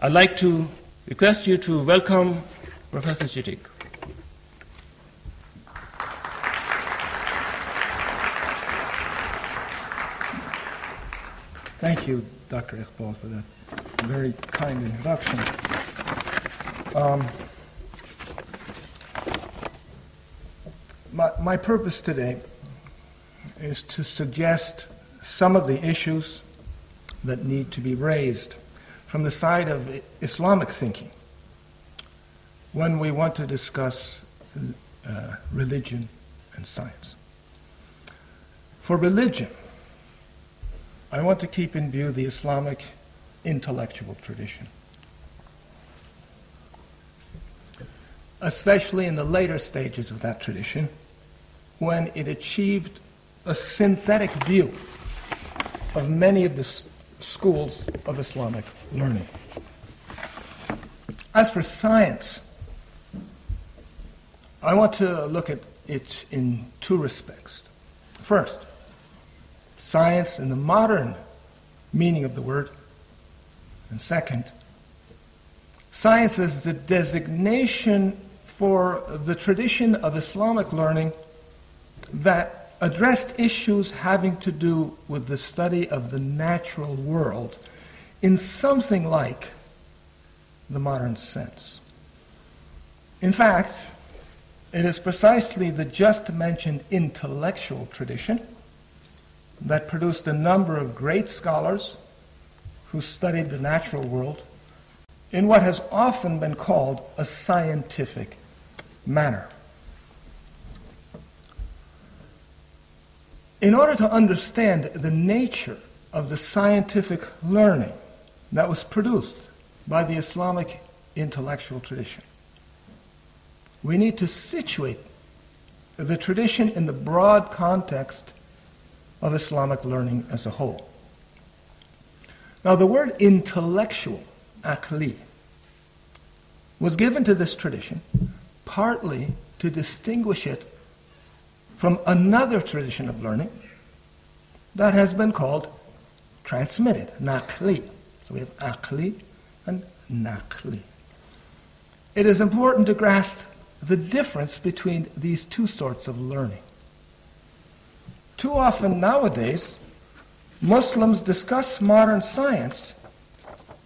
I'd like to request you to welcome Professor Chittick. Thank you, Dr. Iqbal, for that very kind introduction. Um, my, my purpose today is to suggest some of the issues that need to be raised from the side of Islamic thinking when we want to discuss uh, religion and science. For religion, I want to keep in view the Islamic intellectual tradition. Especially in the later stages of that tradition, when it achieved a synthetic view of many of the schools of Islamic learning. As for science, I want to look at it in two respects. First, science in the modern meaning of the word. And second, science is the designation for the tradition of Islamic learning that addressed issues having to do with the study of the natural world in something like the modern sense. In fact, it is precisely the just mentioned intellectual tradition that produced a number of great scholars who studied the natural world in what has often been called a scientific manner. In order to understand the nature of the scientific learning that was produced by the Islamic intellectual tradition, we need to situate the tradition in the broad context of Islamic learning as a whole. Now, the word intellectual, akli, was given to this tradition partly to distinguish it from another tradition of learning that has been called transmitted, nakli. So we have akli and nakli. It is important to grasp the difference between these two sorts of learning. Too often nowadays, Muslims discuss modern science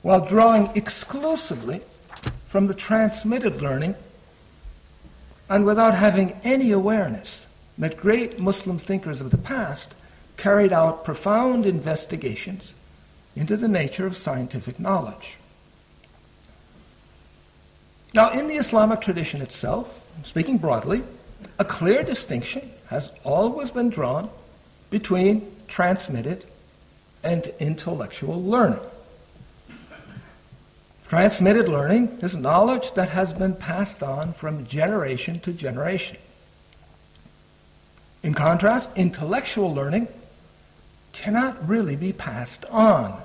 while drawing exclusively from the transmitted learning and without having any awareness that great Muslim thinkers of the past carried out profound investigations into the nature of scientific knowledge. Now, in the Islamic tradition itself, speaking broadly, a clear distinction has always been drawn between transmitted and intellectual learning. Transmitted learning is knowledge that has been passed on from generation to generation. In contrast, intellectual learning cannot really be passed on,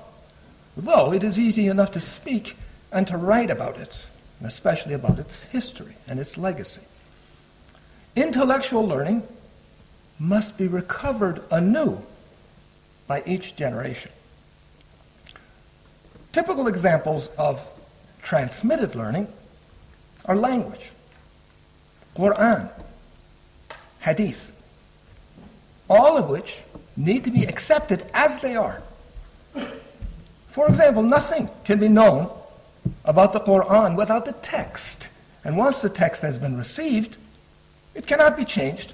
though it is easy enough to speak and to write about it, especially about its history and its legacy. Intellectual learning must be recovered anew by each generation. Typical examples of transmitted learning are language, Quran, Hadith, all of which need to be accepted as they are. For example, nothing can be known about the Quran without the text. And once the text has been received, it cannot be changed,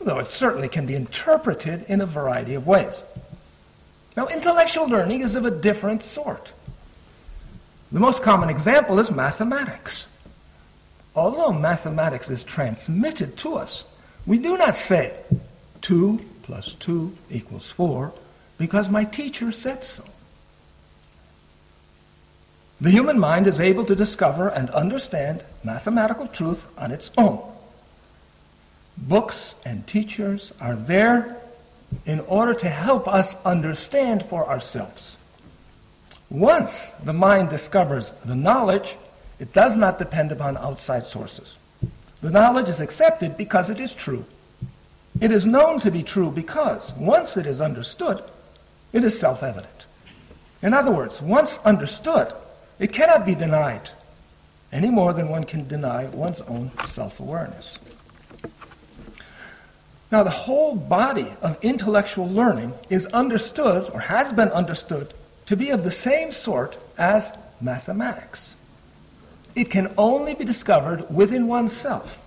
though it certainly can be interpreted in a variety of ways. Now, intellectual learning is of a different sort. The most common example is mathematics. Although mathematics is transmitted to us, we do not say 2 plus 2 equals 4 because my teacher said so. The human mind is able to discover and understand mathematical truth on its own. Books and teachers are there in order to help us understand for ourselves. Once the mind discovers the knowledge, it does not depend upon outside sources. The knowledge is accepted because it is true. It is known to be true because once it is understood, it is self evident. In other words, once understood, It cannot be denied any more than one can deny one's own self awareness. Now, the whole body of intellectual learning is understood, or has been understood, to be of the same sort as mathematics. It can only be discovered within oneself,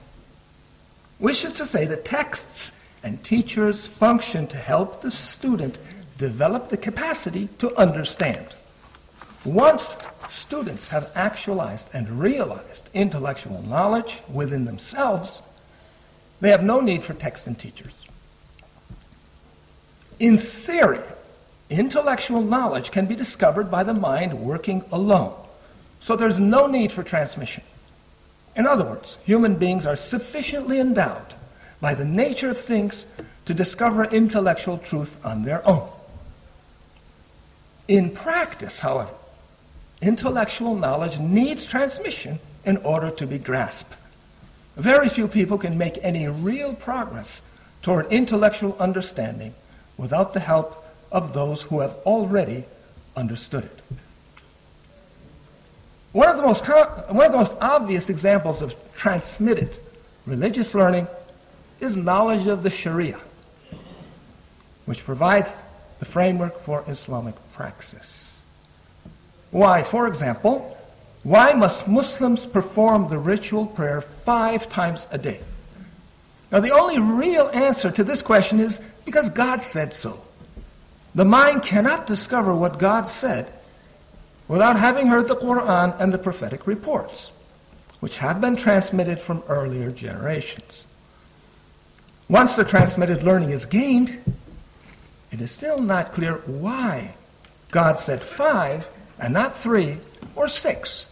which is to say that texts and teachers function to help the student develop the capacity to understand. Once students have actualized and realized intellectual knowledge within themselves, they have no need for text and teachers. In theory, intellectual knowledge can be discovered by the mind working alone. So there's no need for transmission. In other words, human beings are sufficiently endowed by the nature of things to discover intellectual truth on their own. In practice, however, intellectual knowledge needs transmission in order to be grasped. Very few people can make any real progress toward intellectual understanding without the help of those who have already understood it. One of the most, one of the most obvious examples of transmitted religious learning is knowledge of the Sharia, which provides the framework for Islamic praxis. Why, for example, why must Muslims perform the ritual prayer five times a day? Now, the only real answer to this question is because God said so. The mind cannot discover what God said without having heard the Quran and the prophetic reports, which have been transmitted from earlier generations. Once the transmitted learning is gained, it is still not clear why God said five and not three or six.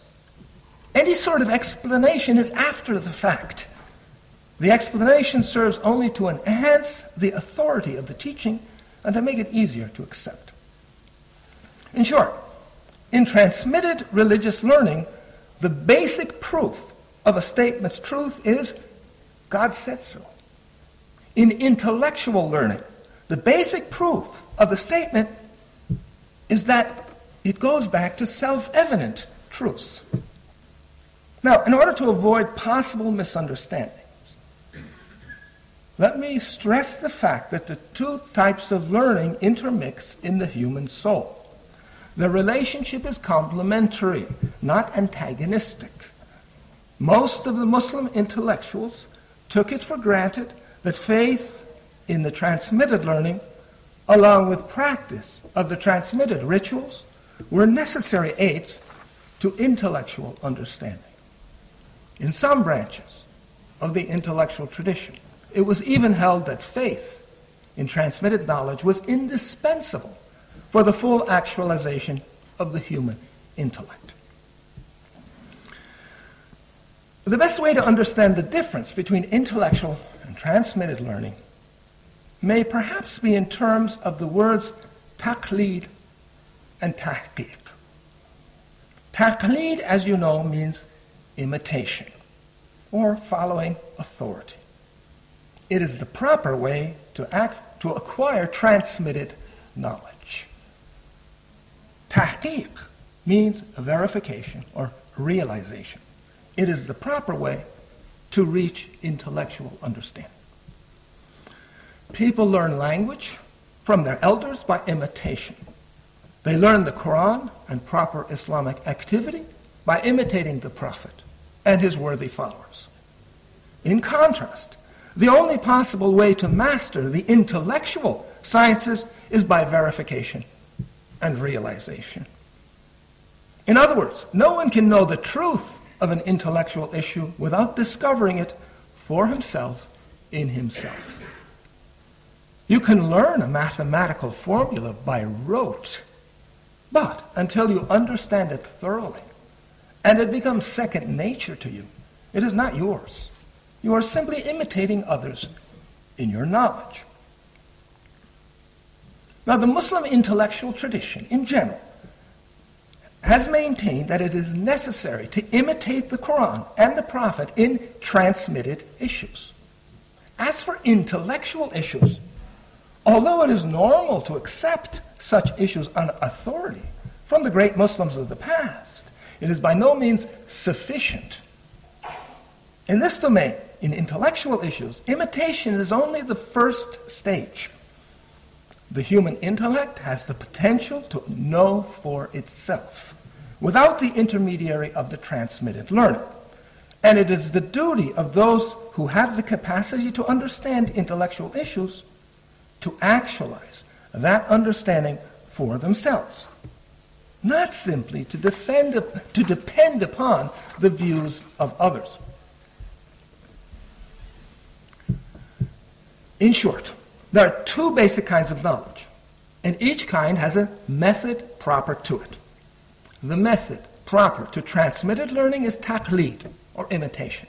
Any sort of explanation is after the fact. The explanation serves only to enhance the authority of the teaching and to make it easier to accept. In short, in transmitted religious learning, the basic proof of a statement's truth is God said so. In intellectual learning, the basic proof of the statement is that it goes back to self evident truths. Now, in order to avoid possible misunderstandings, let me stress the fact that the two types of learning intermix in the human soul. The relationship is complementary, not antagonistic. Most of the Muslim intellectuals took it for granted that faith in the transmitted learning, along with practice of the transmitted rituals, were necessary aids to intellectual understanding. In some branches of the intellectual tradition, it was even held that faith in transmitted knowledge was indispensable for the full actualization of the human intellect. The best way to understand the difference between intellectual transmitted learning may perhaps be in terms of the words taqlid and tahqiq. Taqlid, as you know, means imitation or following authority. It is the proper way to act to acquire transmitted knowledge. Tahqiq means verification or realization. It is the proper way to reach intellectual understanding. People learn language from their elders by imitation. They learn the Quran and proper Islamic activity by imitating the Prophet and his worthy followers. In contrast, the only possible way to master the intellectual sciences is by verification and realization. In other words, no one can know the truth of an intellectual issue without discovering it for himself in himself. You can learn a mathematical formula by rote, but until you understand it thoroughly and it becomes second nature to you, it is not yours. You are simply imitating others in your knowledge. Now, the Muslim intellectual tradition in general has maintained that it is necessary to imitate the Quran and the Prophet in transmitted issues. As for intellectual issues, although it is normal to accept such issues on authority from the great Muslims of the past, It is by no means sufficient. In this domain, in intellectual issues, imitation is only the first stage. The human intellect has the potential to know for itself without the intermediary of the transmitted learning. And it is the duty of those who have the capacity to understand intellectual issues to actualize that understanding for themselves, not simply to, defend, to depend upon the views of others. In short, there are two basic kinds of knowledge, and each kind has a method proper to it. The method proper to transmitted learning is taqlid, or imitation.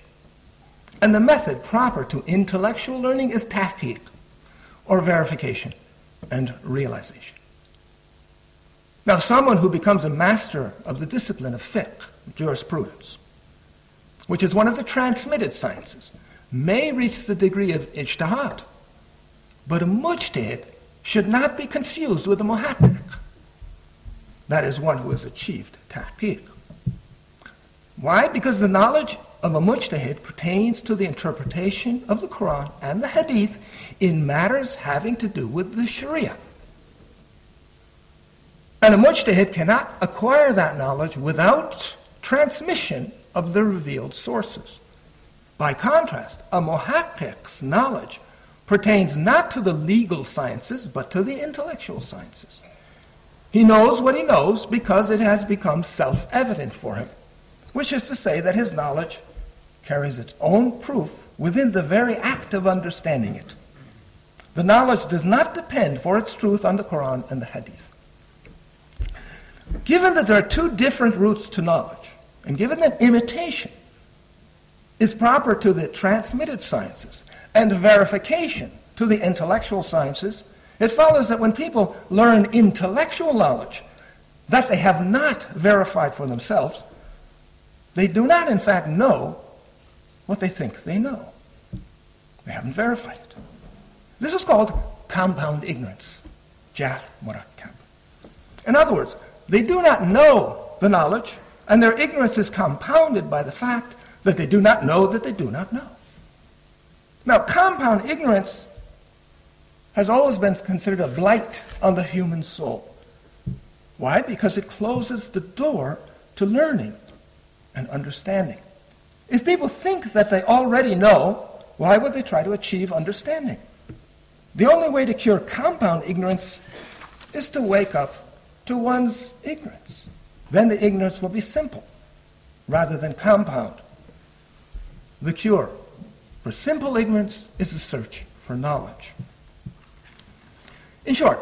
And the method proper to intellectual learning is tahqiq, or verification and realization. Now, someone who becomes a master of the discipline of fiqh, jurisprudence, which is one of the transmitted sciences, may reach the degree of ijtihad. But a mujtahid should not be confused with a muhaqqiq. That is one who has achieved tahqiq. Why? Because the knowledge of a mujtahid pertains to the interpretation of the Quran and the Hadith in matters having to do with the Sharia. And a mujtahid cannot acquire that knowledge without transmission of the revealed sources. By contrast, a muhaqqiq's knowledge pertains not to the legal sciences, but to the intellectual sciences. He knows what he knows because it has become self evident for him, which is to say that his knowledge carries its own proof within the very act of understanding it. The knowledge does not depend for its truth on the Quran and the Hadith. Given that there are two different routes to knowledge, and given that imitation is proper to the transmitted sciences and verification to the intellectual sciences, it follows that when people learn intellectual knowledge that they have not verified for themselves, they do not, in fact, know what they think they know. They haven't verified it. This is called compound ignorance. In other words, they do not know the knowledge, and their ignorance is compounded by the fact that they do not know that they do not know. Now, compound ignorance has always been considered a blight on the human soul. Why? Because it closes the door to learning and understanding. If people think that they already know, why would they try to achieve understanding? The only way to cure compound ignorance is to wake up to one's ignorance. Then the ignorance will be simple rather than compound. The cure for simple ignorance is the search for knowledge. In short,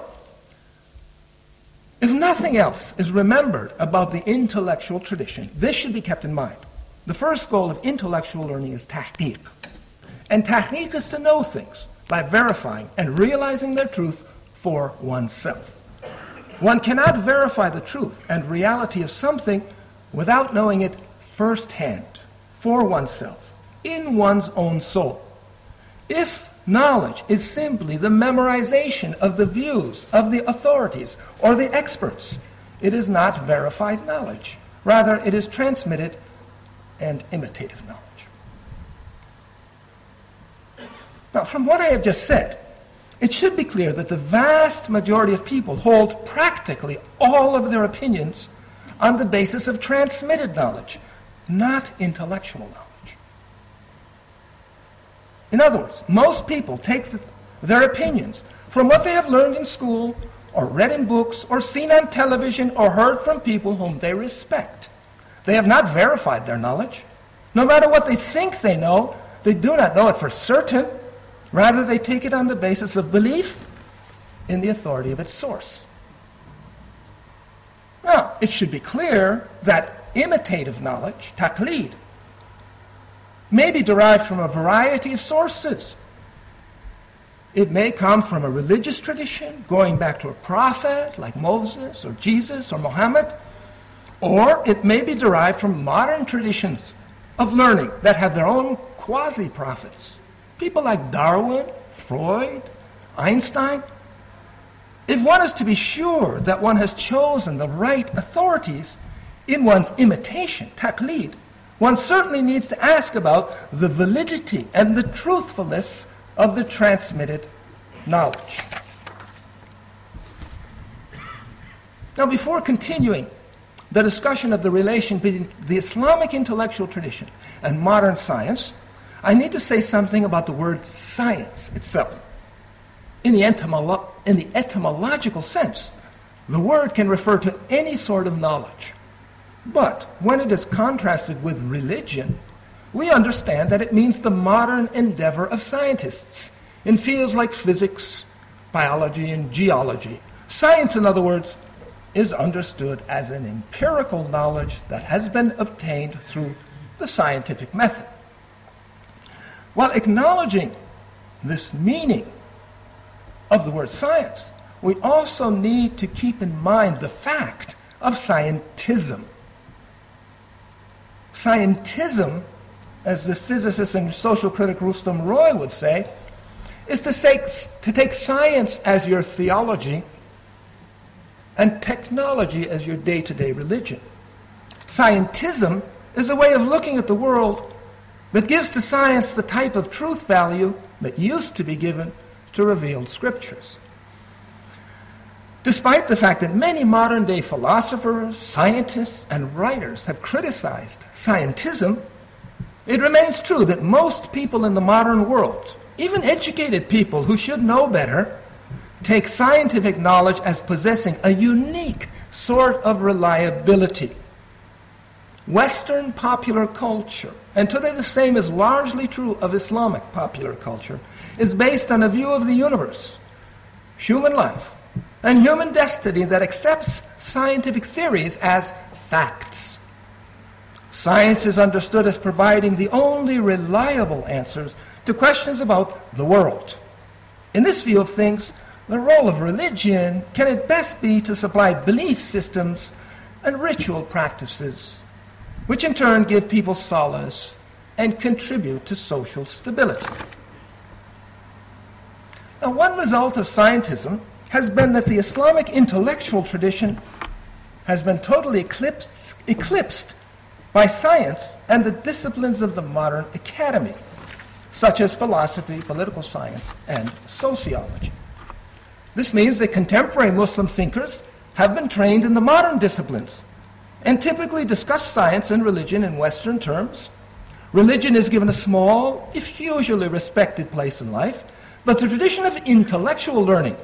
if nothing else is remembered about the intellectual tradition, this should be kept in mind. The first goal of intellectual learning is tahqiq. And tahqiq is to know things by verifying and realizing their truth for oneself. One cannot verify the truth and reality of something without knowing it firsthand, for oneself, in one's own soul. If knowledge is simply the memorization of the views of the authorities or the experts, it is not verified knowledge. Rather, it is transmitted and imitative knowledge. Now, from what I have just said, it should be clear that the vast majority of people hold practically all of their opinions on the basis of transmitted knowledge, not intellectual knowledge. In other words, most people take the, their opinions from what they have learned in school, or read in books, or seen on television, or heard from people whom they respect. They have not verified their knowledge. No matter what they think they know, they do not know it for certain. Rather, they take it on the basis of belief in the authority of its source. Now, it should be clear that imitative knowledge, taqlid, may be derived from a variety of sources. It may come from a religious tradition, going back to a prophet like Moses or Jesus or Muhammad, or it may be derived from modern traditions of learning that have their own quasi prophets People like Darwin, Freud, Einstein. If one is to be sure that one has chosen the right authorities, in one's imitation, taqlid, one certainly needs to ask about the validity and the truthfulness of the transmitted knowledge. Now, before continuing the discussion of the relation between the Islamic intellectual tradition and modern science, I need to say something about the word science itself. In the, etymolo- in the etymological sense, the word can refer to any sort of knowledge. But when it is contrasted with religion, we understand that it means the modern endeavor of scientists in fields like physics, biology, and geology. Science, in other words, is understood as an empirical knowledge that has been obtained through the scientific method. While acknowledging this meaning of the word science, we also need to keep in mind the fact of scientism. Scientism, as the physicist and social critic Rustum Roy would say, is to, say, to take science as your theology and technology as your day to day religion. Scientism is a way of looking at the world that gives to science the type of truth value that used to be given to revealed scriptures. Despite the fact that many modern day philosophers, scientists, and writers have criticized scientism, it remains true that most people in the modern world, even educated people who should know better, take scientific knowledge as possessing a unique sort of reliability. Western popular culture, and today the same is largely true of Islamic popular culture, is based on a view of the universe, human life, and human destiny that accepts scientific theories as facts. Science is understood as providing the only reliable answers to questions about the world. In this view of things, the role of religion can at best be to supply belief systems and ritual practices, which in turn give people solace and contribute to social stability. Now, one result of scientism has been that the Islamic intellectual tradition has been totally eclipsed, eclipsed by science and the disciplines of the modern academy, such as philosophy, political science, and sociology. This means that contemporary Muslim thinkers have been trained in the modern disciplines and typically discuss science and religion in Western terms. Religion is given a small, if usually respected place in life, but the tradition of intellectual learning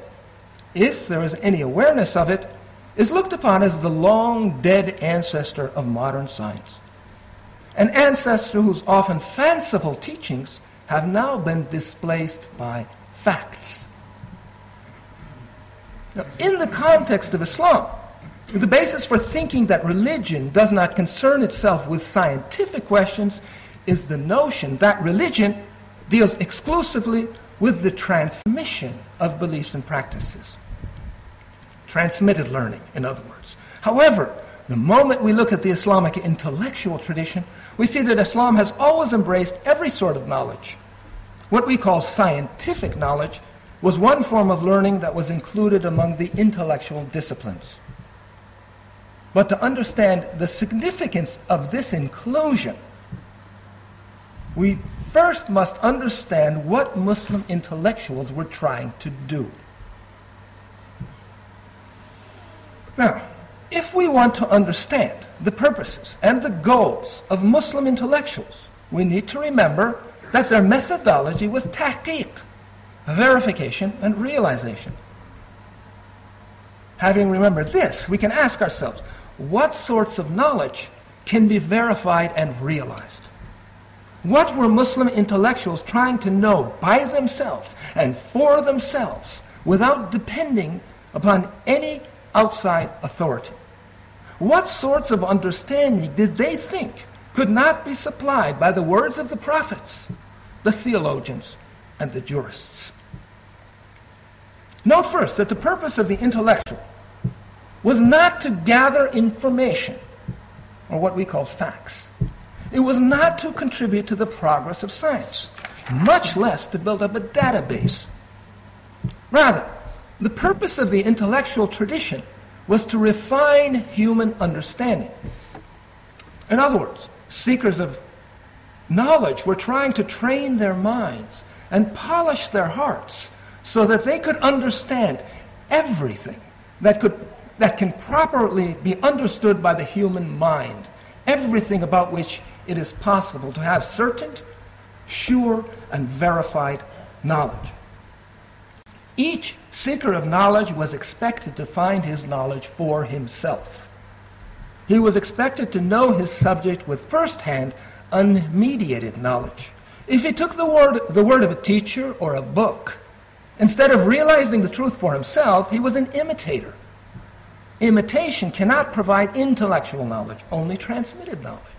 if there is any awareness of it, is looked upon as the long dead ancestor of modern science. An ancestor whose often fanciful teachings have now been displaced by facts. Now, in the context of Islam, the basis for thinking that religion does not concern itself with scientific questions is the notion that religion deals exclusively with the transmission of beliefs and practices transmitted learning, in other words. However, the moment we look at the Islamic intellectual tradition, we see that Islam has always embraced every sort of knowledge. What we call scientific knowledge was one form of learning that was included among the intellectual disciplines. But to understand the significance of this inclusion, we first must understand what Muslim intellectuals were trying to do. Now, if we want to understand the purposes and the goals of Muslim intellectuals, we need to remember that their methodology was tahqiq, verification and realization. Having remembered this, we can ask ourselves, what sorts of knowledge can be verified and realized? What were Muslim intellectuals trying to know by themselves and for themselves without depending upon any outside authority. What sorts of understanding did they think could not be supplied by the words of the prophets, the theologians, and the jurists? Note first that the purpose of the intellectual was not to gather information, or what we call facts. It was not to contribute to the progress of science, much less to build up a database. Rather, the purpose of the intellectual tradition was to refine human understanding In other words, seekers of knowledge were trying to train their minds and polish their hearts so that they could understand everything that, could, that can properly be understood by the human mind, everything about which it is possible to have certain, sure, and verified knowledge. Each seeker of knowledge was expected to find his knowledge for himself. He was expected to know his subject with first-hand, unmediated knowledge. If he took the word, the word of a teacher or a book, instead of realizing the truth for himself, he was an imitator. Imitation cannot provide intellectual knowledge, only transmitted knowledge.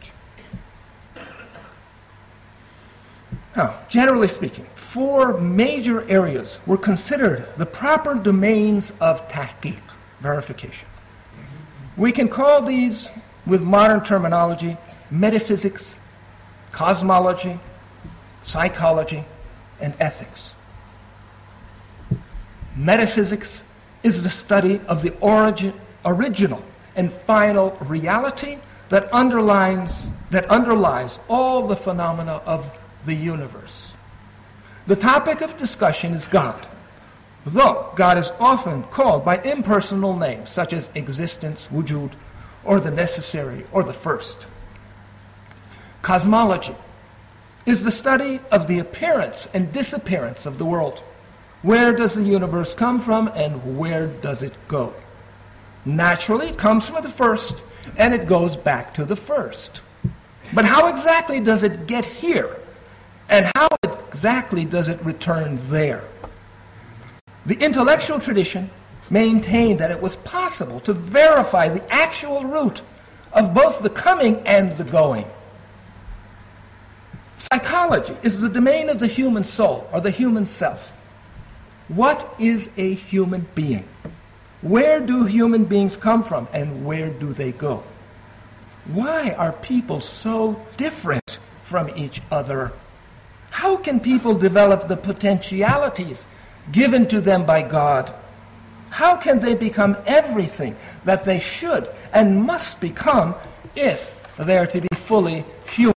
Now, generally speaking, four major areas were considered the proper domains of tahqiq, verification. We can call these, with modern terminology, metaphysics, cosmology, psychology, and ethics. Metaphysics is the study of the origin, original and final reality that underlines that underlies all the phenomena of the universe. The topic of discussion is God, though God is often called by impersonal names such as existence, wujud, or the necessary, or the first. Cosmology is the study of the appearance and disappearance of the world. Where does the universe come from and where does it go? Naturally, it comes from the first and it goes back to the first. But how exactly does it get here? And how exactly does it return there? The intellectual tradition maintained that it was possible to verify the actual route of both the coming and the going. Psychology is the domain of the human soul or the human self. What is a human being? Where do human beings come from and where do they go? Why are people so different from each other? How can people develop the potentialities given to them by God? How can they become everything that they should and must become if they are to be fully human?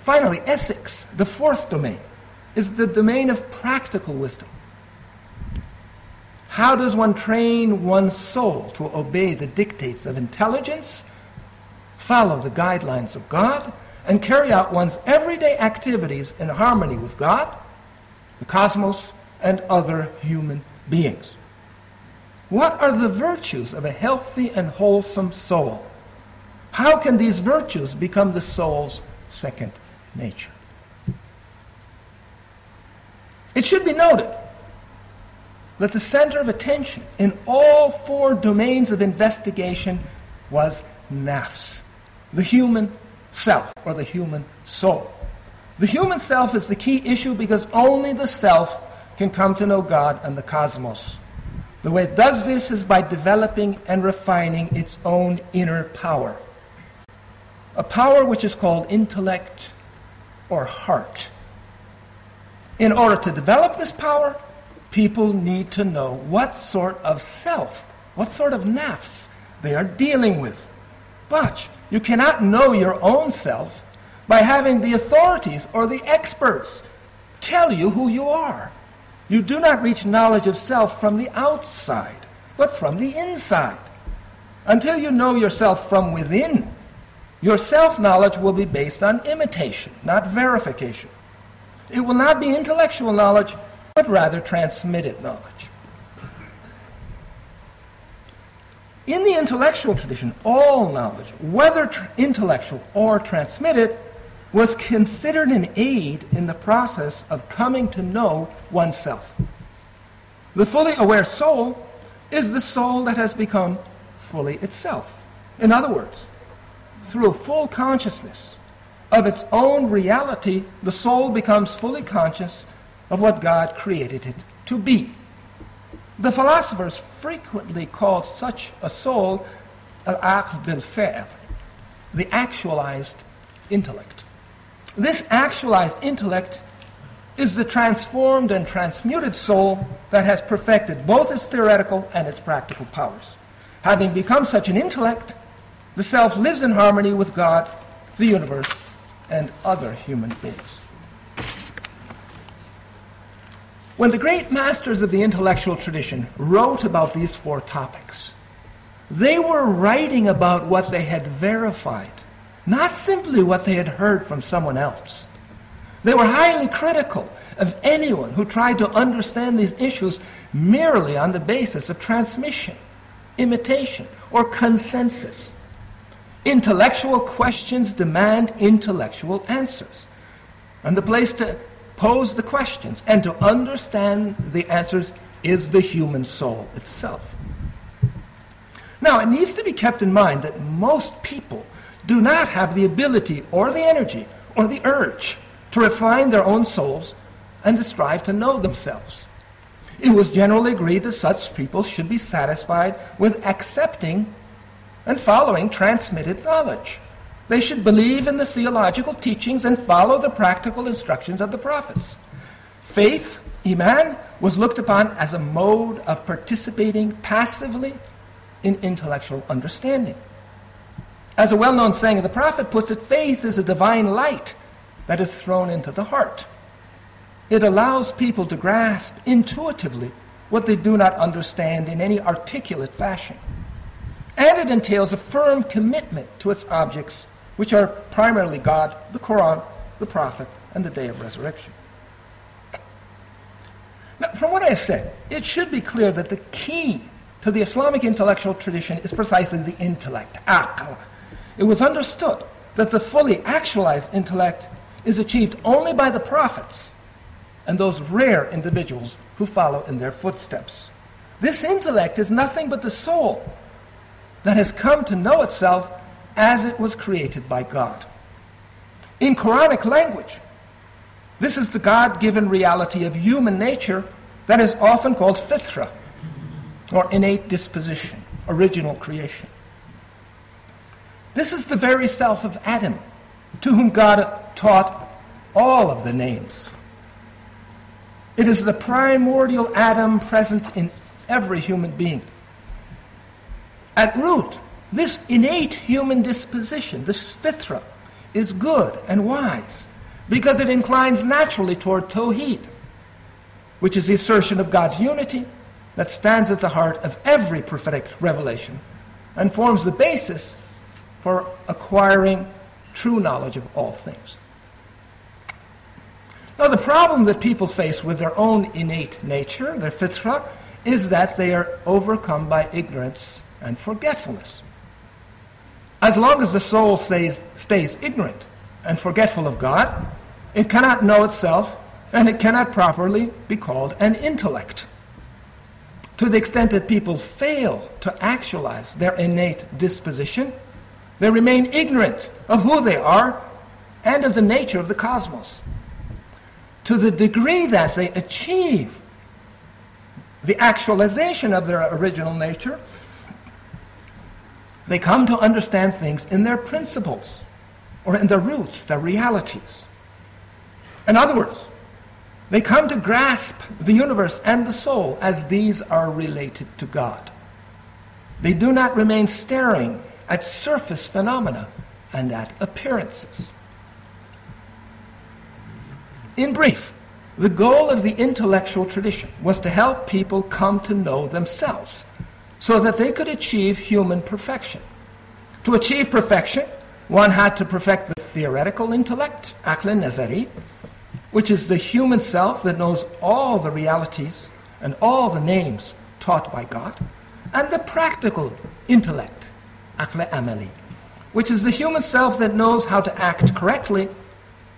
Finally, ethics, the fourth domain, is the domain of practical wisdom. How does one train one's soul to obey the dictates of intelligence, follow the guidelines of God, and carry out one's everyday activities in harmony with God, the cosmos, and other human beings. What are the virtues of a healthy and wholesome soul? How can these virtues become the soul's second nature? It should be noted that the center of attention in all four domains of investigation was nafs, the human self or the human soul. The human self is the key issue because only the self can come to know God and the cosmos. The way it does this is by developing and refining its own inner power. A power which is called intellect or heart. In order to develop this power, people need to know what sort of self, what sort of nafs they are dealing with. But you cannot know your own self by having the authorities or the experts tell you who you are. You do not reach knowledge of self from the outside, but from the inside. Until you know yourself from within, your self knowledge will be based on imitation, not verification. It will not be intellectual knowledge, but rather transmitted knowledge. In the intellectual tradition, all knowledge, whether intellectual or transmitted, was considered an aid in the process of coming to know oneself. The fully aware soul is the soul that has become fully itself. In other words, through a full consciousness of its own reality, the soul becomes fully conscious of what God created it to be. The philosophers frequently called such a soul al-aql bil the actualized intellect. This actualized intellect is the transformed and transmuted soul that has perfected both its theoretical and its practical powers. Having become such an intellect, the self lives in harmony with God, the universe, and other human beings. When the great masters of the intellectual tradition wrote about these four topics, they were writing about what they had verified, not simply what they had heard from someone else. They were highly critical of anyone who tried to understand these issues merely on the basis of transmission, imitation, or consensus. Intellectual questions demand intellectual answers. And the place to pose the questions and to understand the answers is the human soul itself. Now, it needs to be kept in mind that most people do not have the ability or the energy or the urge to refine their own souls and to strive to know themselves. It was generally agreed that such people should be satisfied with accepting and following transmitted knowledge. They should believe in the theological teachings and follow the practical instructions of the prophets. Faith, Iman, was looked upon as a mode of participating passively in intellectual understanding. As a well known saying of the prophet puts it, faith is a divine light that is thrown into the heart. It allows people to grasp intuitively what they do not understand in any articulate fashion. And it entails a firm commitment to its objects, which are primarily God, the Quran, the Prophet, and the day of resurrection. Now, from what I said, it should be clear that the key to the Islamic intellectual tradition is precisely the intellect, aql. It was understood that the fully actualized intellect is achieved only by the prophets and those rare individuals who follow in their footsteps. This intellect is nothing but the soul that has come to know itself as it was created by God. In Quranic language, this is the God given reality of human nature that is often called fitra, or innate disposition, original creation. This is the very self of Adam, to whom God taught all of the names. It is the primordial Adam present in every human being. At root, this innate human disposition, this fitra, is good and wise because it inclines naturally toward Tawheed, which is the assertion of God's unity that stands at the heart of every prophetic revelation and forms the basis for acquiring true knowledge of all things. Now, the problem that people face with their own innate nature, their fitra, is that they are overcome by ignorance and forgetfulness. As long as the soul stays, stays ignorant and forgetful of God, it cannot know itself and it cannot properly be called an intellect. To the extent that people fail to actualize their innate disposition, they remain ignorant of who they are and of the nature of the cosmos. To the degree that they achieve the actualization of their original nature, they come to understand things in their principles or in their roots, their realities. In other words, they come to grasp the universe and the soul as these are related to God. They do not remain staring at surface phenomena and at appearances. In brief, the goal of the intellectual tradition was to help people come to know themselves so that they could achieve human perfection. To achieve perfection, one had to perfect the theoretical intellect, aql nazari, which is the human self that knows all the realities and all the names taught by God, and the practical intellect, aql amali, which is the human self that knows how to act correctly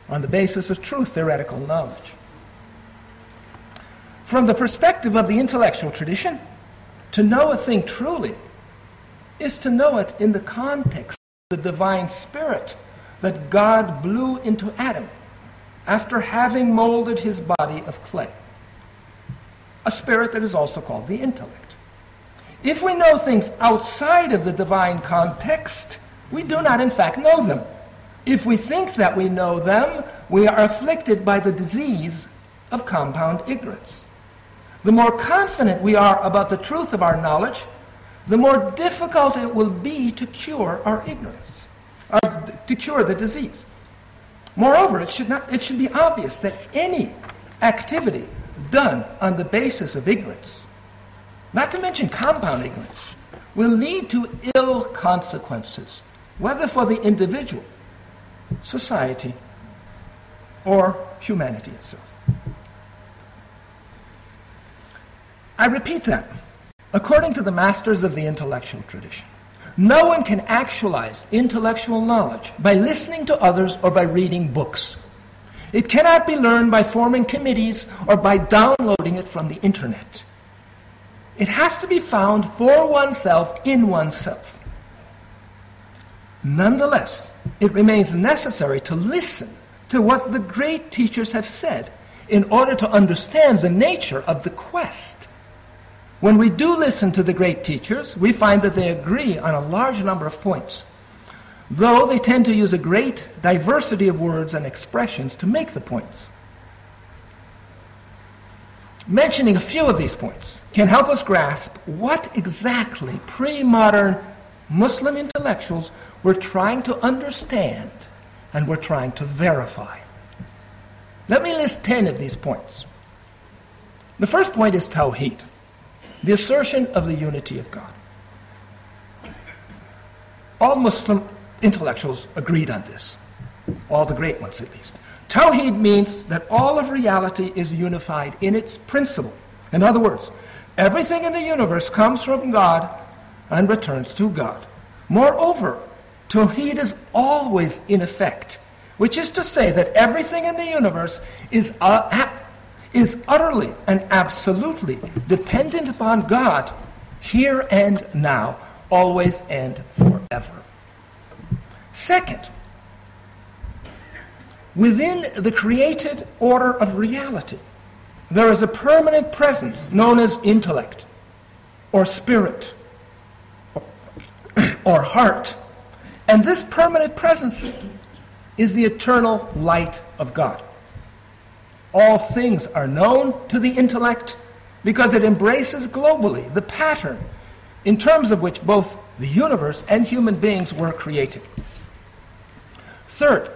on the basis of true theoretical knowledge. From the perspective of the intellectual tradition, to know a thing truly is to know it in the context of the divine spirit that God blew into Adam after having molded his body of clay. A spirit that is also called the intellect. If we know things outside of the divine context, we do not in fact know them. If we think that we know them, we are afflicted by the disease of compound ignorance. The more confident we are about the truth of our knowledge, the more difficult it will be to cure our ignorance, or to cure the disease. Moreover, it should, not, it should be obvious that any activity done on the basis of ignorance, not to mention compound ignorance, will lead to ill consequences, whether for the individual, society, or humanity itself. I repeat that. According to the masters of the intellectual tradition, no one can actualize intellectual knowledge by listening to others or by reading books. It cannot be learned by forming committees or by downloading it from the internet. It has to be found for oneself in oneself. Nonetheless, it remains necessary to listen to what the great teachers have said in order to understand the nature of the quest when we do listen to the great teachers, we find that they agree on a large number of points, though they tend to use a great diversity of words and expressions to make the points. Mentioning a few of these points can help us grasp what exactly pre modern Muslim intellectuals were trying to understand and were trying to verify. Let me list 10 of these points. The first point is Tawheed the assertion of the unity of God. All Muslim intellectuals agreed on this, all the great ones at least. Tawheed means that all of reality is unified in its principle. In other words, everything in the universe comes from God and returns to God. Moreover, Tawheed is always in effect, which is to say that everything in the universe is uh, is utterly and absolutely dependent upon God here and now, always and forever. Second, within the created order of reality, there is a permanent presence known as intellect or spirit or heart. And this permanent presence is the eternal light of God all things are known to the intellect because it embraces globally the pattern in terms of which both the universe and human beings were created. Third,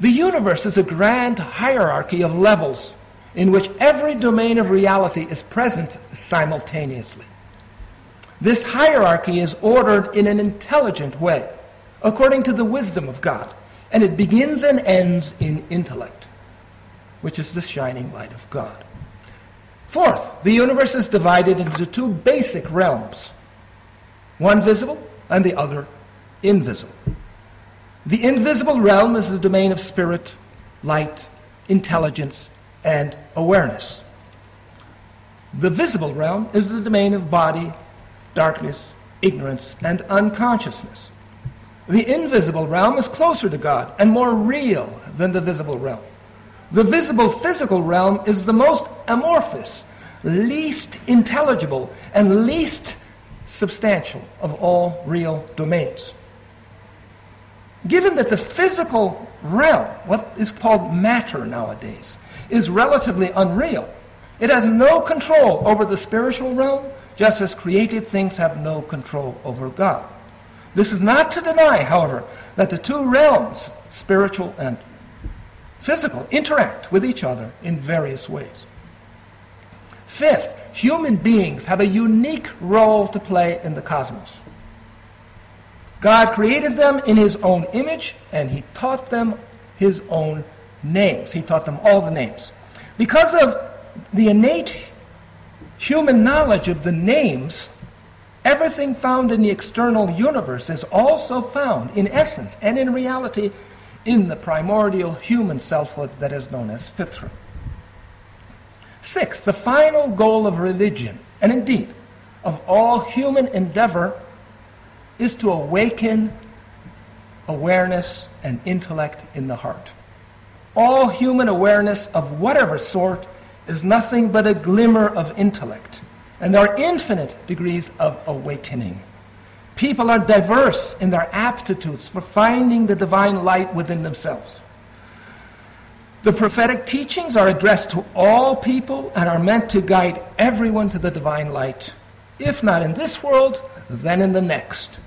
the universe is a grand hierarchy of levels in which every domain of reality is present simultaneously. This hierarchy is ordered in an intelligent way, according to the wisdom of God, and it begins and ends in intellect which is the shining light of God. Fourth, the universe is divided into two basic realms one visible and the other invisible. The invisible realm is the domain of spirit, light, intelligence, and awareness. The visible realm is the domain of body, darkness, ignorance, and unconsciousness. The invisible realm is closer to God and more real than the visible realm. The visible physical realm is the most amorphous, least intelligible, and least substantial of all real domains. Given that the physical realm, what is called matter nowadays, is relatively unreal, it has no control over the spiritual realm, just as created things have no control over God. This is not to deny, however, that the two realms, spiritual and physical, interact with each other in various ways. Fifth, human beings have a unique role to play in the cosmos. God created them in his own image, and he taught them his own names. He taught them all the names. Because of the innate human knowledge of the names, everything found in the external universe is also found, in essence and in reality, in the primordial human selfhood that is known as fitra. Six, the final goal of religion, and indeed of all human endeavor, is to awaken awareness and intellect in the heart. All human awareness of whatever sort is nothing but a glimmer of intellect, and there are infinite degrees of awakening. People are diverse in their aptitudes for finding the divine light within themselves. The prophetic teachings are addressed to all people and are meant to guide everyone to the divine light If not in this world, then in the next.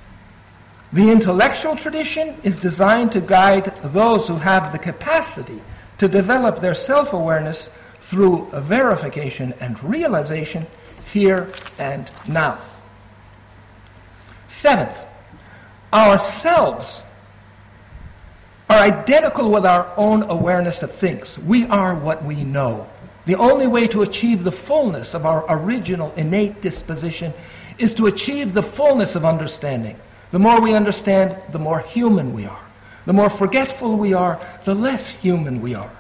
The intellectual tradition is designed to guide those who have the capacity to develop their self awareness through verification and realization here and now. Seventh, ourselves are identical with our own awareness of things. We are what we know. The only way to achieve the fullness of our original innate disposition is to achieve the fullness of understanding. The more we understand, the more human we are. The more forgetful we are, the less human we are.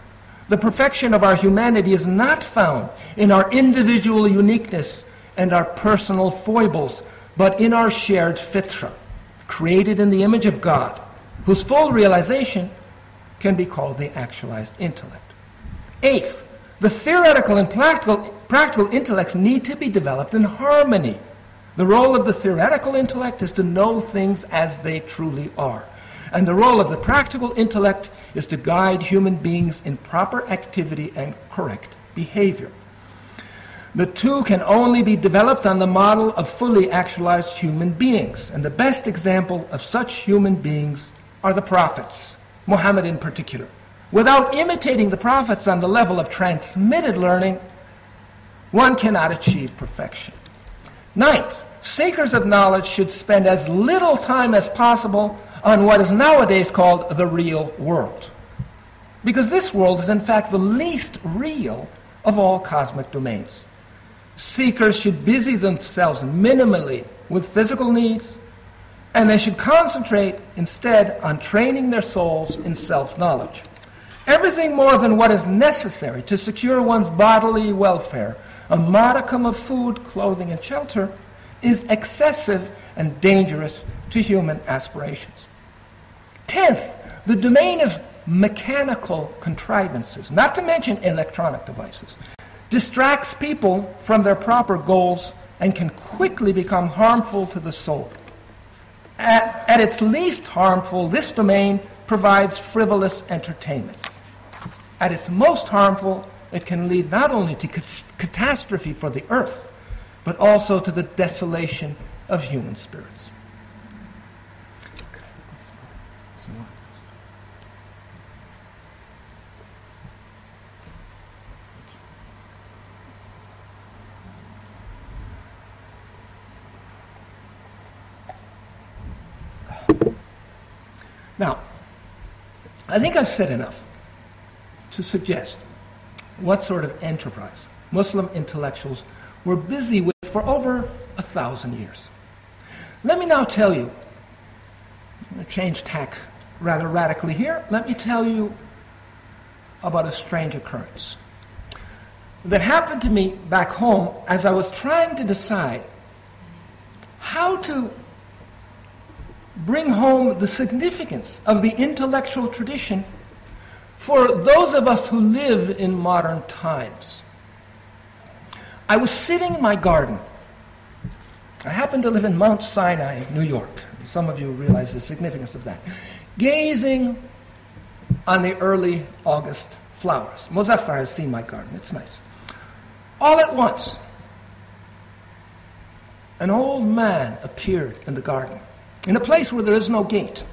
The perfection of our humanity is not found in our individual uniqueness and our personal foibles, but in our shared fitra, created in the image of God, whose full realization can be called the actualized intellect. Eighth, the theoretical and practical, practical intellects need to be developed in harmony. The role of the theoretical intellect is to know things as they truly are. And the role of the practical intellect is to guide human beings in proper activity and correct behavior. The two can only be developed on the model of fully actualized human beings. And the best example of such human beings are the prophets, Muhammad in particular. Without imitating the prophets on the level of transmitted learning, one cannot achieve perfection. Ninth, seekers of knowledge should spend as little time as possible on what is nowadays called the real world. Because this world is, in fact, the least real of all cosmic domains. Seekers should busy themselves minimally with physical needs, and they should concentrate instead on training their souls in self knowledge. Everything more than what is necessary to secure one's bodily welfare, a modicum of food, clothing, and shelter, is excessive and dangerous to human aspirations. Tenth, the domain of mechanical contrivances, not to mention electronic devices, distracts people from their proper goals and can quickly become harmful to the soul. At, at its least harmful, this domain provides frivolous entertainment. At its most harmful, it can lead not only to catastrophe for the earth, but also to the desolation of human spirits. Now, I think I've said enough to suggest what sort of enterprise Muslim intellectuals were busy with for over a thousand years. Let me now tell you, I'm going to change tack rather radically here. Let me tell you about a strange occurrence that happened to me back home as I was trying to decide how to bring home the significance of the intellectual tradition for those of us who live in modern times. I was sitting in my garden. I happen to live in Mount Sinai, New York. Some of you realize the significance of that. Gazing on the early August flowers. Mozaffar has seen my garden. It's nice. All at once, an old man appeared in the garden in a place where there is no gate.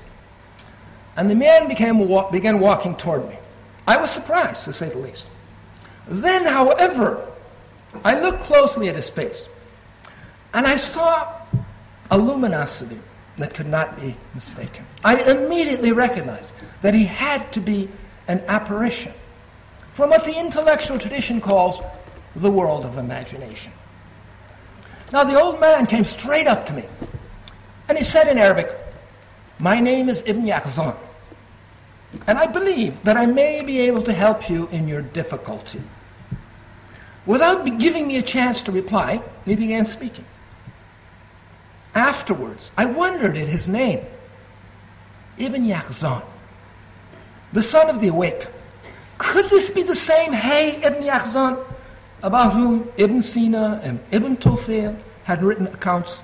And the man began, began walking toward me. I was surprised, to say the least. Then, however, I looked closely at his face, and I saw a luminosity that could not be mistaken. I immediately recognized that he had to be an apparition from what the intellectual tradition calls the world of imagination. Now, the old man came straight up to me and he said in Arabic, My name is Ibn Yaqzan, and I believe that I may be able to help you in your difficulty. Without giving me a chance to reply, he began speaking. Afterwards, I wondered at his name, Ibn Yaqzan, the son of the awake. Could this be the same Hay Ibn Yaqzan about whom Ibn Sina and Ibn Tufayl had written accounts?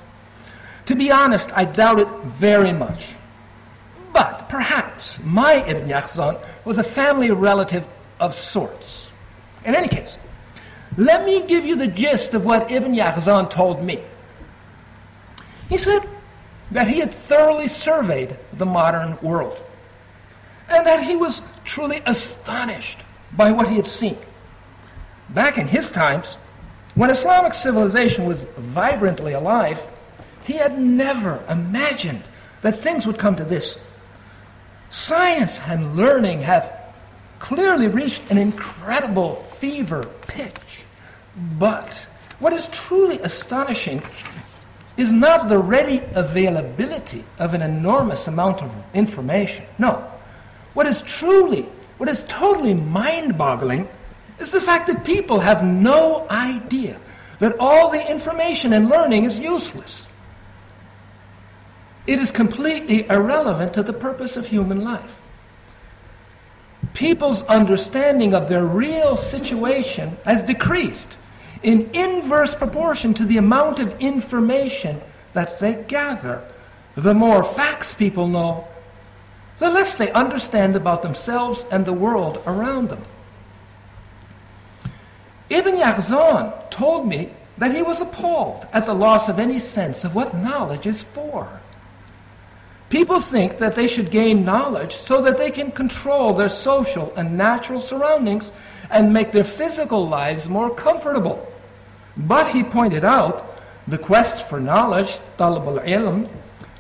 To be honest, I doubt it very much. But perhaps my Ibn Yaqzan was a family relative of sorts. In any case, let me give you the gist of what Ibn Yaqzan told me. He said that he had thoroughly surveyed the modern world and that he was truly astonished by what he had seen. Back in his times, when Islamic civilization was vibrantly alive, he had never imagined that things would come to this. Science and learning have clearly reached an incredible fever pitch. But what is truly astonishing is not the ready availability of an enormous amount of information. No. What is truly, what is totally mind boggling is the fact that people have no idea that all the information and learning is useless. It is completely irrelevant to the purpose of human life. People's understanding of their real situation has decreased in inverse proportion to the amount of information that they gather. The more facts people know, the less they understand about themselves and the world around them. Ibn Yaqzan told me that he was appalled at the loss of any sense of what knowledge is for. People think that they should gain knowledge so that they can control their social and natural surroundings and make their physical lives more comfortable. But he pointed out the quest for knowledge, talab al-ilm,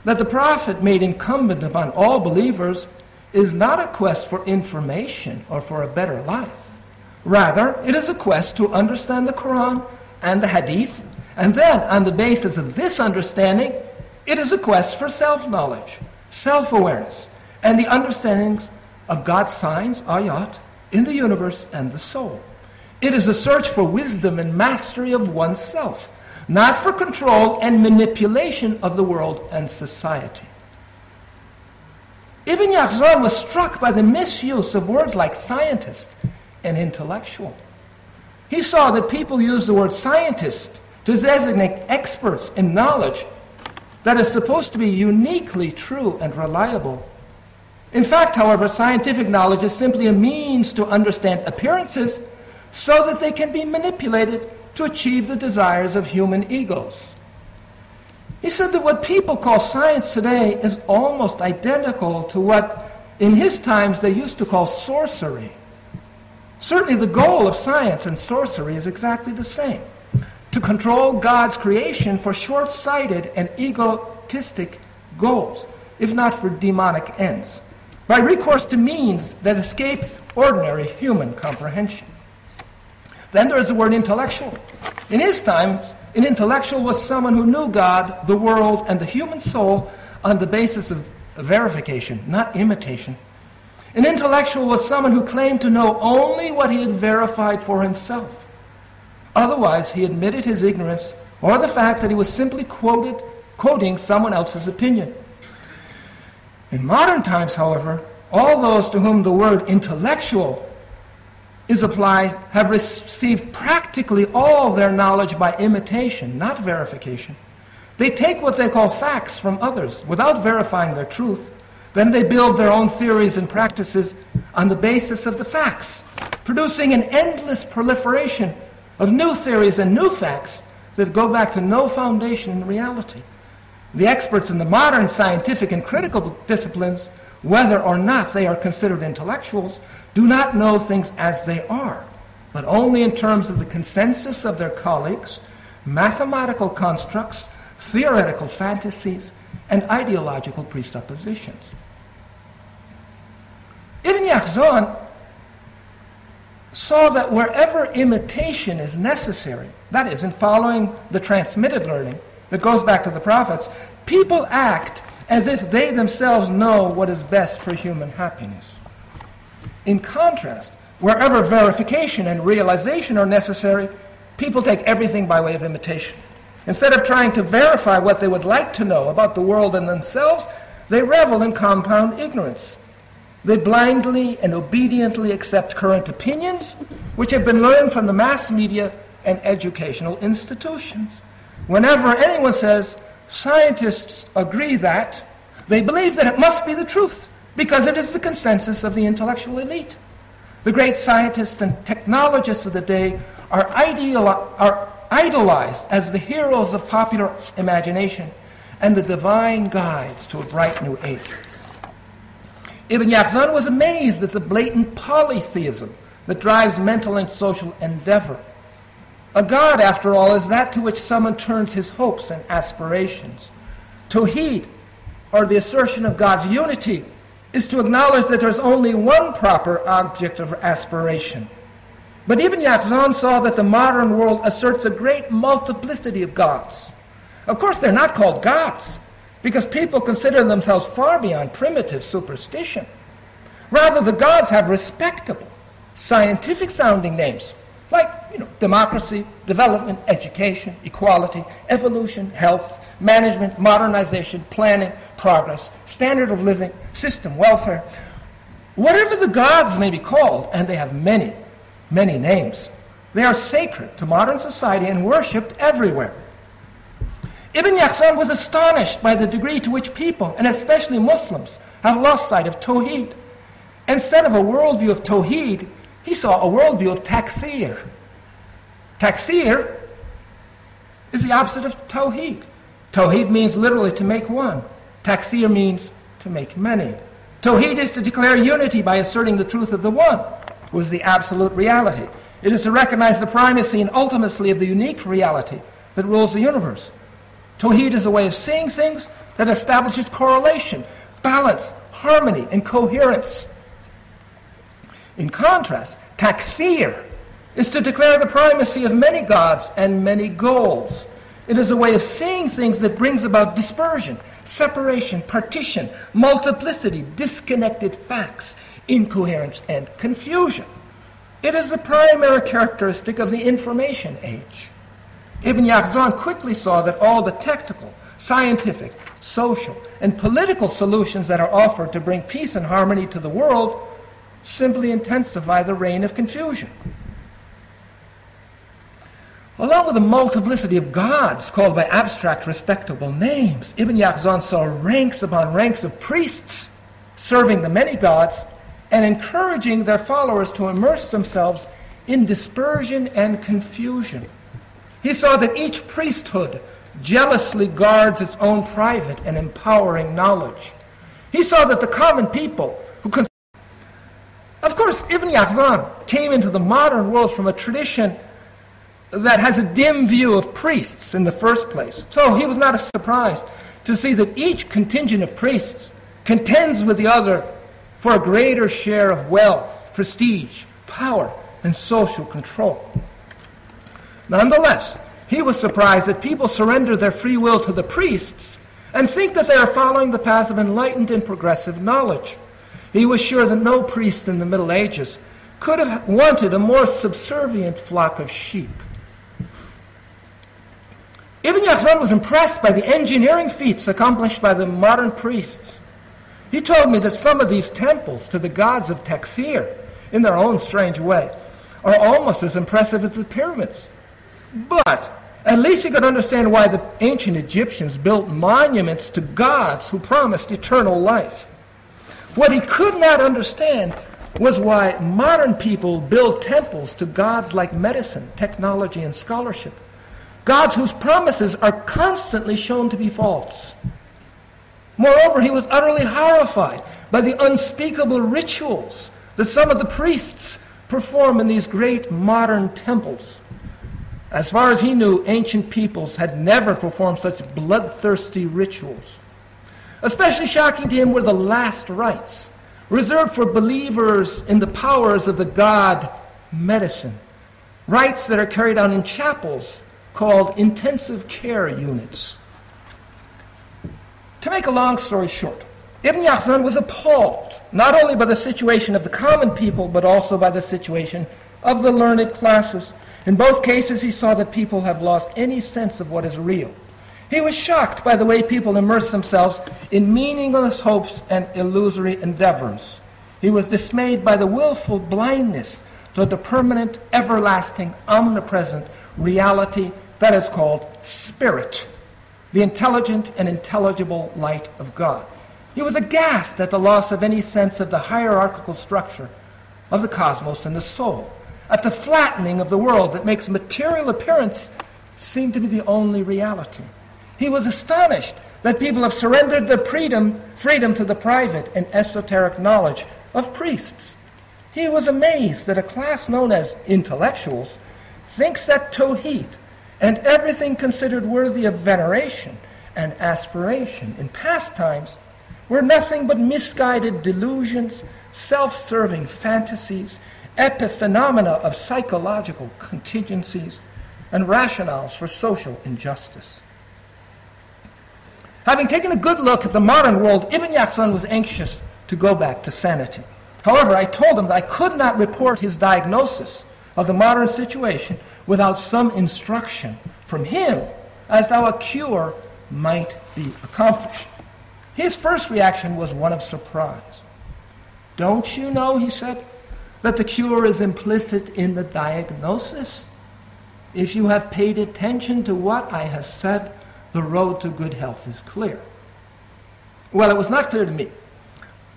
that the Prophet made incumbent upon all believers is not a quest for information or for a better life. Rather, it is a quest to understand the Quran and the Hadith, and then, on the basis of this understanding, it is a quest for self-knowledge, self-awareness, and the understandings of God's signs, ayat, in the universe and the soul. It is a search for wisdom and mastery of oneself, not for control and manipulation of the world and society. Ibn Yaqzan was struck by the misuse of words like scientist and intellectual. He saw that people use the word scientist to designate experts in knowledge that is supposed to be uniquely true and reliable. In fact, however, scientific knowledge is simply a means to understand appearances so that they can be manipulated to achieve the desires of human egos. He said that what people call science today is almost identical to what in his times they used to call sorcery. Certainly, the goal of science and sorcery is exactly the same to control God's creation for short sighted and egotistic goals, if not for demonic ends, by recourse to means that escape ordinary human comprehension. Then there is the word intellectual. In his times, an intellectual was someone who knew God, the world, and the human soul on the basis of verification, not imitation. An intellectual was someone who claimed to know only what he had verified for himself. Otherwise, he admitted his ignorance or the fact that he was simply quoted, quoting someone else's opinion. In modern times, however, all those to whom the word intellectual is applied have received practically all their knowledge by imitation, not verification. They take what they call facts from others without verifying their truth then they build their own theories and practices on the basis of the facts, producing an endless proliferation of new theories and new facts that go back to no foundation in reality. The experts in the modern scientific and critical disciplines, whether or not they are considered intellectuals, do not know things as they are, but only in terms of the consensus of their colleagues, mathematical constructs, theoretical fantasies, and ideological presuppositions. Ibn Yaqzan saw that wherever imitation is necessary, that is, in following the transmitted learning that goes back to the prophets, people act as if they themselves know what is best for human happiness. In contrast, wherever verification and realization are necessary, people take everything by way of imitation. Instead of trying to verify what they would like to know about the world and themselves, they revel in compound ignorance. They blindly and obediently accept current opinions, which have been learned from the mass media and educational institutions. Whenever anyone says, scientists agree that, they believe that it must be the truth, because it is the consensus of the intellectual elite. The great scientists and technologists of the day are, ideal, are idolized as the heroes of popular imagination and the divine guides to a bright new age. Ibn Yaqzan was amazed at the blatant polytheism that drives mental and social endeavor. A God, after all, is that to which someone turns his hopes and aspirations. Tawheed, or the assertion of God's unity, is to acknowledge that there's only one proper object of aspiration. But Ibn Yaqzan saw that the modern world asserts a great multiplicity of gods. Of course, they're not called gods, because people consider themselves far beyond primitive superstition. Rather, the gods have respectable, scientific sounding names, like you know, democracy, development, education, equality, evolution, health, management, modernization, planning, progress, standard of living, system, welfare. Whatever the gods may be called, and they have many, many names, they are sacred to modern society and worshipped everywhere. Ibn Yaqzan was astonished by the degree to which people, and especially Muslims, have lost sight of Tawheed. Instead of a worldview of Tawheed, he saw a worldview of Takthir. Takthir is the opposite of Tawheed. Tawheed means literally to make one. Takthir means to make many. Tawheed is to declare unity by asserting the truth of the one, who is the absolute reality. It is to recognize the primacy and ultimacy of the unique reality that rules the universe. Tawheed is a way of seeing things that establishes correlation, balance, harmony, and coherence. In contrast, takthir is to declare the primacy of many gods and many goals. It is a way of seeing things that brings about dispersion, separation, partition, multiplicity, disconnected facts, incoherence, and confusion. It is the primary characteristic of the information age. Ibn Yaqzan quickly saw that all the technical, scientific, social, and political solutions that are offered to bring peace and harmony to the world simply intensify the reign of confusion. Along with the multiplicity of gods called by abstract, respectable names, Ibn Yaqzan saw ranks upon ranks of priests serving the many gods and encouraging their followers to immerse themselves in dispersion and confusion. He saw that each priesthood jealously guards its own private and empowering knowledge. He saw that the common people who cons- Of course, Ibn Yaqzan came into the modern world from a tradition that has a dim view of priests in the first place. So he was not surprised to see that each contingent of priests contends with the other for a greater share of wealth, prestige, power, and social control. Nonetheless, he was surprised that people surrender their free will to the priests and think that they are following the path of enlightened and progressive knowledge. He was sure that no priest in the Middle Ages could have wanted a more subservient flock of sheep. Ibn Yaqzan was impressed by the engineering feats accomplished by the modern priests. He told me that some of these temples to the gods of Takthir, in their own strange way, are almost as impressive as the pyramids. But at least he could understand why the ancient Egyptians built monuments to gods who promised eternal life. What he could not understand was why modern people build temples to gods like medicine, technology, and scholarship. Gods whose promises are constantly shown to be false. Moreover, he was utterly horrified by the unspeakable rituals that some of the priests perform in these great modern temples. As far as he knew, ancient peoples had never performed such bloodthirsty rituals. Especially shocking to him were the last rites, reserved for believers in the powers of the god medicine. Rites that are carried out in chapels called intensive care units. To make a long story short, Ibn Yaqzan was appalled not only by the situation of the common people, but also by the situation of the learned classes in both cases, he saw that people have lost any sense of what is real. He was shocked by the way people immerse themselves in meaningless hopes and illusory endeavors. He was dismayed by the willful blindness to the permanent, everlasting, omnipresent reality that is called spirit, the intelligent and intelligible light of God. He was aghast at the loss of any sense of the hierarchical structure of the cosmos and the soul at the flattening of the world that makes material appearance seem to be the only reality. He was astonished that people have surrendered their freedom, freedom to the private and esoteric knowledge of priests. He was amazed that a class known as intellectuals thinks that Tawhid and everything considered worthy of veneration and aspiration in past times were nothing but misguided delusions, self serving fantasies, epiphenomena of psychological contingencies, and rationales for social injustice. Having taken a good look at the modern world, Ibn Yaqzan was anxious to go back to sanity. However, I told him that I could not report his diagnosis of the modern situation without some instruction from him as how a cure might be accomplished. His first reaction was one of surprise. Don't you know, he said, that the cure is implicit in the diagnosis? If you have paid attention to what I have said, the road to good health is clear. Well, it was not clear to me.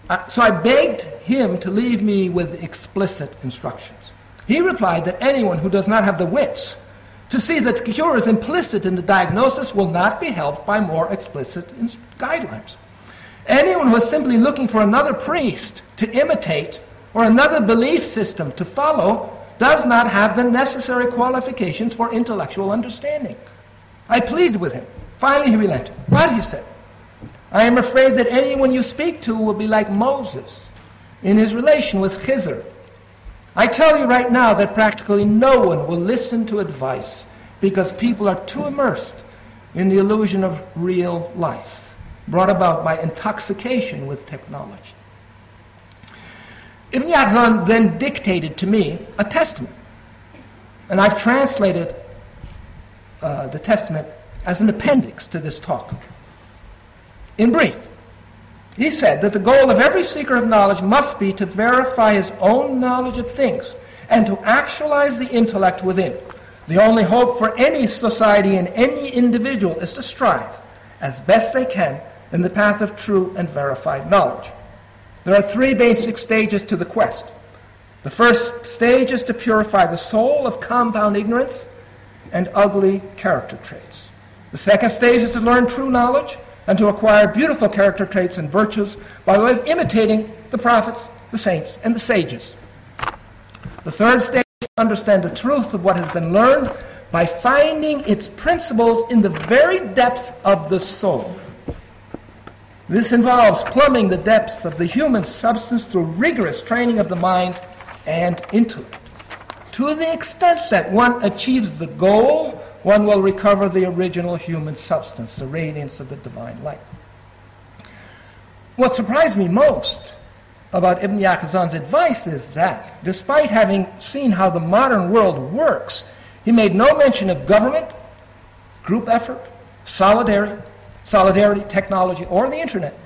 Uh, so I begged him to leave me with explicit instructions. He replied that anyone who does not have the wits to see that the cure is implicit in the diagnosis will not be helped by more explicit guidelines. Anyone who is simply looking for another priest to imitate or another belief system to follow does not have the necessary qualifications for intellectual understanding. I pleaded with him. Finally, he relented. What? He said. I am afraid that anyone you speak to will be like Moses in his relation with Khizr. I tell you right now that practically no one will listen to advice because people are too immersed in the illusion of real life, brought about by intoxication with technology. Ibn Yaqzan then dictated to me a testament, and I've translated uh, the testament as an appendix to this talk. In brief, he said that the goal of every seeker of knowledge must be to verify his own knowledge of things and to actualize the intellect within. The only hope for any society and any individual is to strive as best they can in the path of true and verified knowledge. There are three basic stages to the quest. The first stage is to purify the soul of compound ignorance and ugly character traits. The second stage is to learn true knowledge and to acquire beautiful character traits and virtues by way of imitating the prophets, the saints, and the sages. The third stage is to understand the truth of what has been learned by finding its principles in the very depths of the soul. This involves plumbing the depths of the human substance through rigorous training of the mind and intellect. To the extent that one achieves the goal, one will recover the original human substance, the radiance of the divine light. What surprised me most about Ibn Yaqzan's advice is that, despite having seen how the modern world works, he made no mention of government, group effort, solidarity, solidarity, technology, or the internet.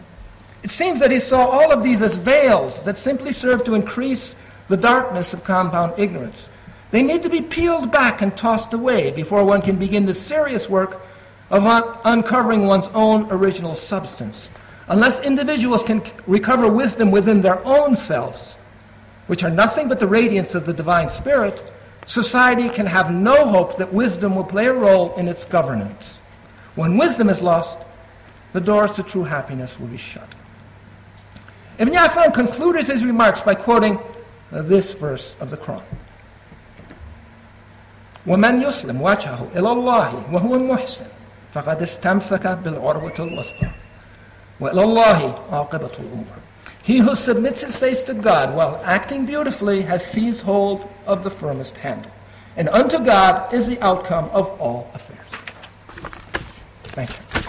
It seems that he saw all of these as veils that simply serve to increase the darkness of compound ignorance. They need to be peeled back and tossed away before one can begin the serious work of un- uncovering one's own original substance. Unless individuals can recover wisdom within their own selves, which are nothing but the radiance of the divine spirit, society can have no hope that wisdom will play a role in its governance. When wisdom is lost, the doors to true happiness will be shut. Ibn Yaqzan concludes his remarks by quoting uh, this verse of the Quran. ومن يسلم وجهه إلى الله وهو محسن فقد استمسك بالعروة الوثقى وإلى الله عاقبة الأمور He who submits his face to God while acting beautifully has seized hold of the firmest handle. And unto God is the outcome of all affairs. Thank you.